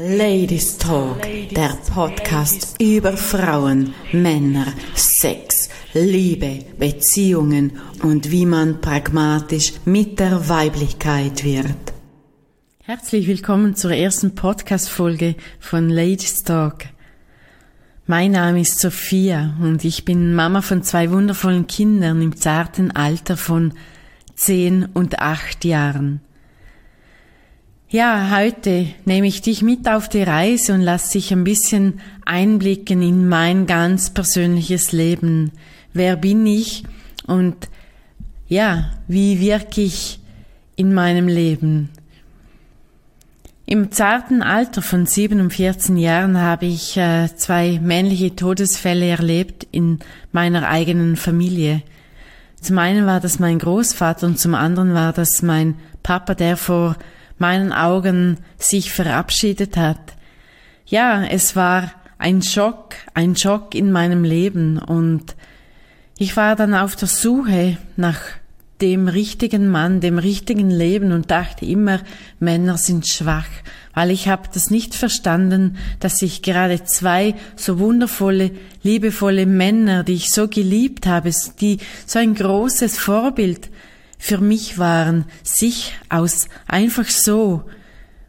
Ladies Talk, der Podcast über Frauen, Männer, Sex, Liebe, Beziehungen und wie man pragmatisch mit der Weiblichkeit wird. Herzlich willkommen zur ersten Podcast-Folge von Ladies Talk. Mein Name ist Sophia und ich bin Mama von zwei wundervollen Kindern im zarten Alter von zehn und acht Jahren. Ja, heute nehme ich dich mit auf die Reise und lass dich ein bisschen einblicken in mein ganz persönliches Leben. Wer bin ich und ja, wie wirke ich in meinem Leben? Im zarten Alter von 47 Jahren habe ich äh, zwei männliche Todesfälle erlebt in meiner eigenen Familie. Zum einen war das mein Großvater und zum anderen war das mein Papa, der vor meinen Augen sich verabschiedet hat. Ja, es war ein Schock, ein Schock in meinem Leben und ich war dann auf der Suche nach dem richtigen Mann, dem richtigen Leben und dachte immer, Männer sind schwach, weil ich habe das nicht verstanden, dass ich gerade zwei so wundervolle, liebevolle Männer, die ich so geliebt habe, die so ein großes Vorbild für mich waren, sich aus einfach so,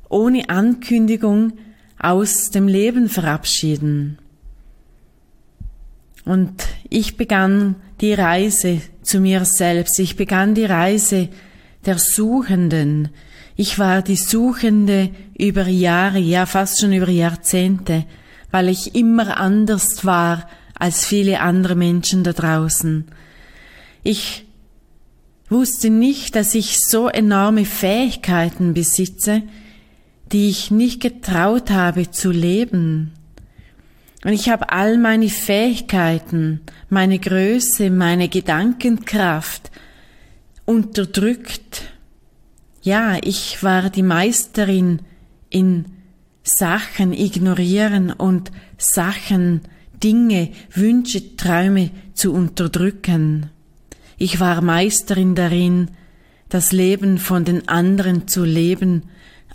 ohne Ankündigung aus dem Leben verabschieden. Und ich begann die Reise zu mir selbst. Ich begann die Reise der Suchenden. Ich war die Suchende über Jahre, ja fast schon über Jahrzehnte, weil ich immer anders war als viele andere Menschen da draußen. Ich wusste nicht, dass ich so enorme Fähigkeiten besitze, die ich nicht getraut habe zu leben. Und ich habe all meine Fähigkeiten, meine Größe, meine Gedankenkraft unterdrückt. Ja, ich war die Meisterin in Sachen ignorieren und Sachen, Dinge, Wünsche, Träume zu unterdrücken. Ich war Meisterin darin, das Leben von den anderen zu leben,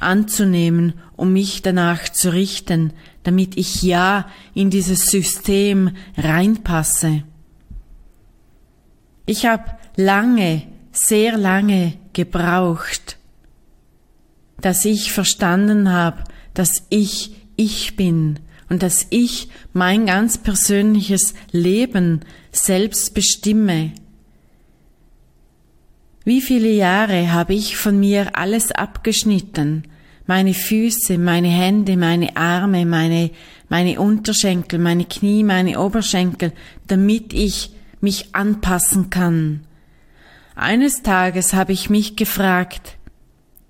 anzunehmen, um mich danach zu richten, damit ich ja in dieses System reinpasse. Ich habe lange, sehr lange gebraucht, dass ich verstanden habe, dass ich ich bin und dass ich mein ganz persönliches Leben selbst bestimme wie viele Jahre habe ich von mir alles abgeschnitten, meine Füße, meine Hände, meine Arme, meine, meine Unterschenkel, meine Knie, meine Oberschenkel, damit ich mich anpassen kann. Eines Tages habe ich mich gefragt,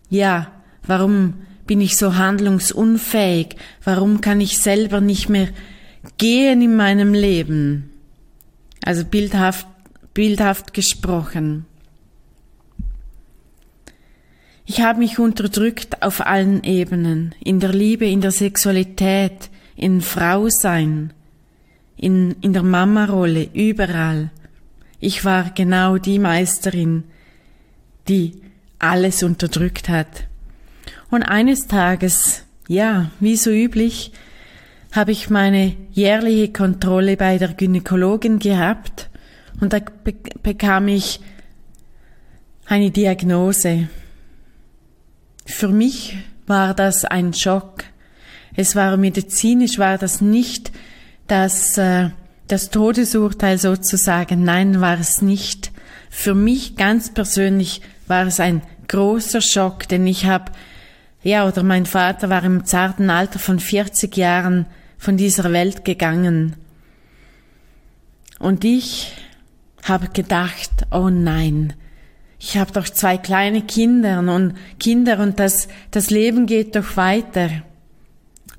ja, warum bin ich so handlungsunfähig? Warum kann ich selber nicht mehr gehen in meinem Leben? Also bildhaft, bildhaft gesprochen. Ich habe mich unterdrückt auf allen Ebenen, in der Liebe, in der Sexualität, in Frausein, in, in der Mama-Rolle, überall. Ich war genau die Meisterin, die alles unterdrückt hat. Und eines Tages, ja, wie so üblich, habe ich meine jährliche Kontrolle bei der Gynäkologin gehabt und da bekam ich eine Diagnose. Für mich war das ein Schock. Es war medizinisch, war das nicht das, äh, das Todesurteil sozusagen. Nein, war es nicht. Für mich ganz persönlich war es ein großer Schock, denn ich habe, ja, oder mein Vater war im zarten Alter von 40 Jahren von dieser Welt gegangen. Und ich habe gedacht, oh nein, ich habe doch zwei kleine Kinder und Kinder und das, das Leben geht doch weiter.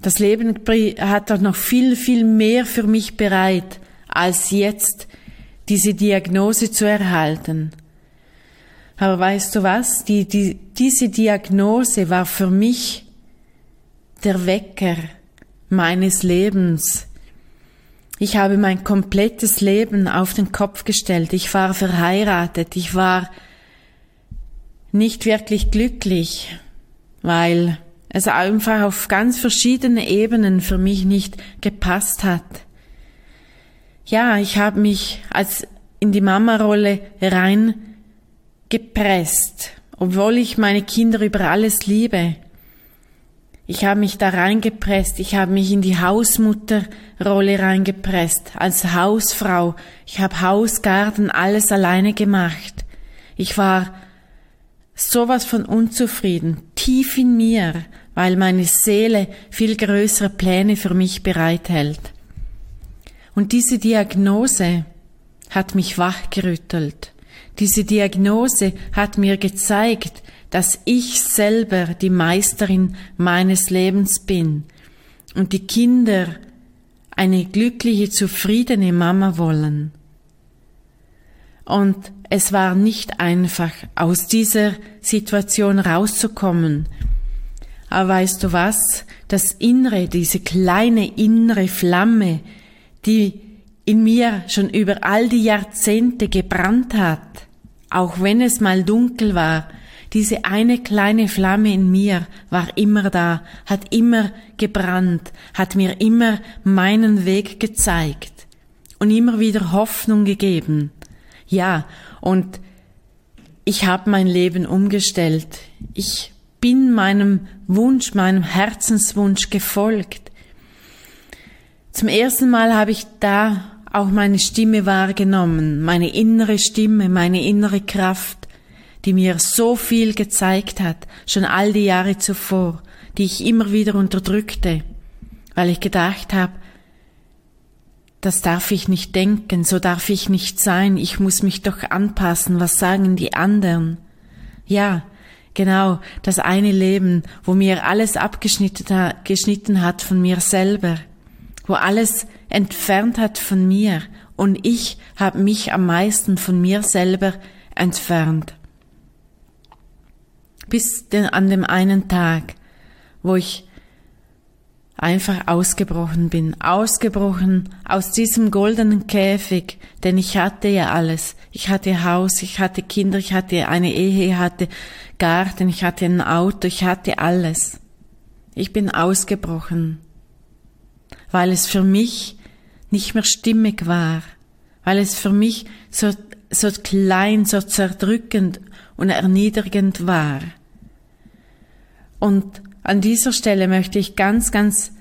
Das Leben hat doch noch viel, viel mehr für mich bereit, als jetzt diese Diagnose zu erhalten. Aber weißt du was? Die, die, diese Diagnose war für mich der Wecker meines Lebens. Ich habe mein komplettes Leben auf den Kopf gestellt. Ich war verheiratet. Ich war nicht wirklich glücklich, weil es einfach auf ganz verschiedene Ebenen für mich nicht gepasst hat. Ja, ich habe mich als in die Mama-Rolle rein gepresst, obwohl ich meine Kinder über alles liebe. Ich habe mich da reingepresst, ich habe mich in die Hausmutterrolle reingepresst, als Hausfrau. Ich habe Hausgarten alles alleine gemacht. Ich war sowas von unzufrieden, tief in mir, weil meine Seele viel größere Pläne für mich bereithält. Und diese Diagnose hat mich wachgerüttelt. Diese Diagnose hat mir gezeigt, dass ich selber die Meisterin meines Lebens bin und die Kinder eine glückliche, zufriedene Mama wollen. Und es war nicht einfach, aus dieser Situation rauszukommen. Aber weißt du was? Das Innere, diese kleine innere Flamme, die in mir schon über all die Jahrzehnte gebrannt hat, auch wenn es mal dunkel war, diese eine kleine Flamme in mir war immer da, hat immer gebrannt, hat mir immer meinen Weg gezeigt und immer wieder Hoffnung gegeben. Ja, und ich habe mein Leben umgestellt. Ich bin meinem Wunsch, meinem Herzenswunsch gefolgt. Zum ersten Mal habe ich da auch meine Stimme wahrgenommen, meine innere Stimme, meine innere Kraft die mir so viel gezeigt hat, schon all die Jahre zuvor, die ich immer wieder unterdrückte, weil ich gedacht habe, das darf ich nicht denken, so darf ich nicht sein, ich muss mich doch anpassen, was sagen die anderen? Ja, genau, das eine Leben, wo mir alles abgeschnitten hat von mir selber, wo alles entfernt hat von mir und ich habe mich am meisten von mir selber entfernt. Bis an dem einen Tag, wo ich einfach ausgebrochen bin, ausgebrochen aus diesem goldenen Käfig, denn ich hatte ja alles. Ich hatte Haus, ich hatte Kinder, ich hatte eine Ehe, ich hatte Garten, ich hatte ein Auto, ich hatte alles. Ich bin ausgebrochen, weil es für mich nicht mehr stimmig war, weil es für mich so, so klein, so zerdrückend und erniedrigend war. Und an dieser Stelle möchte ich ganz, ganz,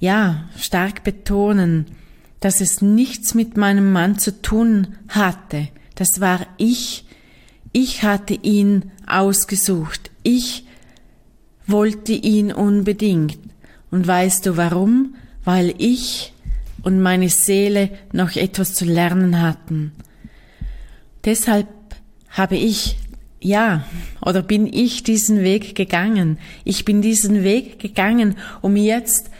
ja, stark betonen, dass es nichts mit meinem Mann zu tun hatte. Das war ich. Ich hatte ihn ausgesucht. Ich wollte ihn unbedingt. Und weißt du warum? Weil ich und meine Seele noch etwas zu lernen hatten. Deshalb habe ich ja, oder bin ich diesen Weg gegangen? Ich bin diesen Weg gegangen, um jetzt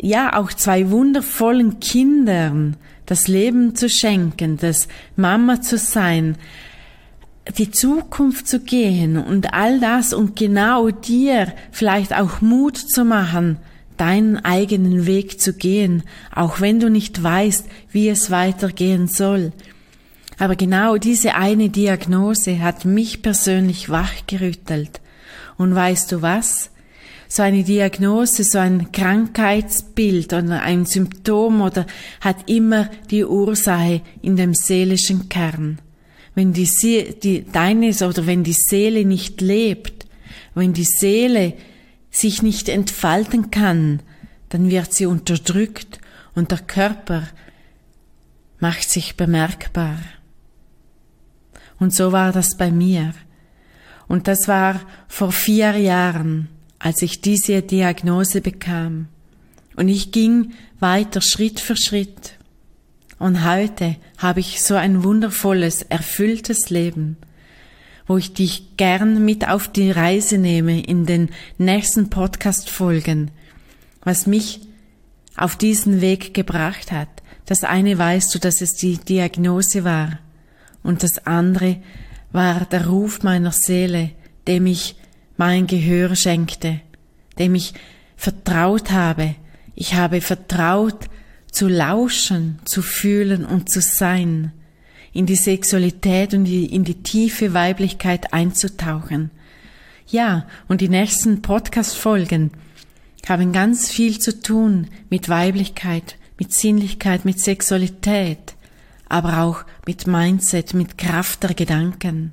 ja auch zwei wundervollen Kindern das Leben zu schenken, das Mama zu sein, die Zukunft zu gehen und all das und genau dir vielleicht auch Mut zu machen, deinen eigenen Weg zu gehen, auch wenn du nicht weißt, wie es weitergehen soll. Aber genau diese eine Diagnose hat mich persönlich wachgerüttelt. Und weißt du was? So eine Diagnose, so ein Krankheitsbild oder ein Symptom oder hat immer die Ursache in dem seelischen Kern. Wenn die, die deines oder wenn die Seele nicht lebt, wenn die Seele sich nicht entfalten kann, dann wird sie unterdrückt und der Körper macht sich bemerkbar. Und so war das bei mir. Und das war vor vier Jahren, als ich diese Diagnose bekam. Und ich ging weiter Schritt für Schritt. Und heute habe ich so ein wundervolles, erfülltes Leben, wo ich dich gern mit auf die Reise nehme in den nächsten Podcast-Folgen, was mich auf diesen Weg gebracht hat. Das eine weißt du, dass es die Diagnose war und das andere war der Ruf meiner Seele, dem ich mein Gehör schenkte, dem ich vertraut habe. Ich habe vertraut zu lauschen, zu fühlen und zu sein, in die Sexualität und in die tiefe Weiblichkeit einzutauchen. Ja, und die nächsten Podcast-Folgen haben ganz viel zu tun mit Weiblichkeit, mit Sinnlichkeit, mit Sexualität, aber auch mit Mindset, mit Kraft der Gedanken.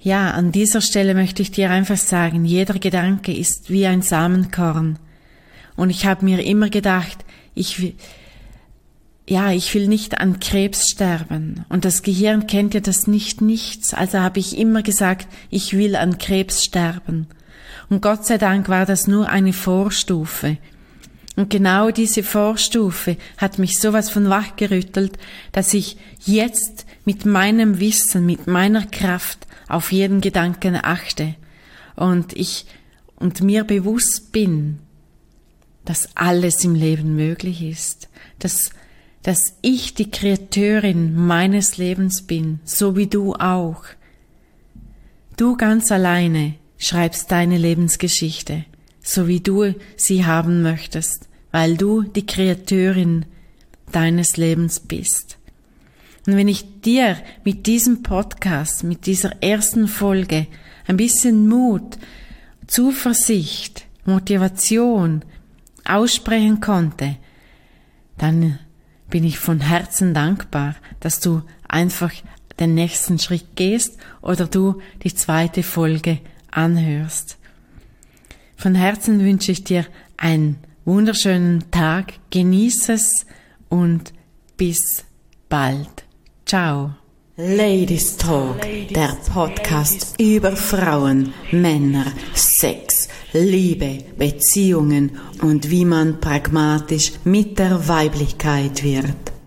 Ja, an dieser Stelle möchte ich dir einfach sagen, jeder Gedanke ist wie ein Samenkorn. Und ich habe mir immer gedacht, ich will, ja, ich will nicht an Krebs sterben. Und das Gehirn kennt ja das nicht nichts. Also habe ich immer gesagt, ich will an Krebs sterben. Und Gott sei Dank war das nur eine Vorstufe. Und genau diese Vorstufe hat mich sowas von wachgerüttelt, dass ich jetzt mit meinem Wissen, mit meiner Kraft auf jeden Gedanken achte. Und ich und mir bewusst bin, dass alles im Leben möglich ist, dass, dass ich die Kreateurin meines Lebens bin, so wie du auch. Du ganz alleine schreibst deine Lebensgeschichte, so wie du sie haben möchtest, weil du die Kreateurin deines Lebens bist. Und wenn ich dir mit diesem Podcast, mit dieser ersten Folge ein bisschen Mut, Zuversicht, Motivation aussprechen konnte, dann bin ich von Herzen dankbar, dass du einfach den nächsten Schritt gehst oder du die zweite Folge anhörst. Von Herzen wünsche ich dir einen wunderschönen Tag, genieße es und bis bald. Ciao. Ladies Talk, der Podcast über Frauen, Männer, Sex, Liebe, Beziehungen und wie man pragmatisch mit der Weiblichkeit wird.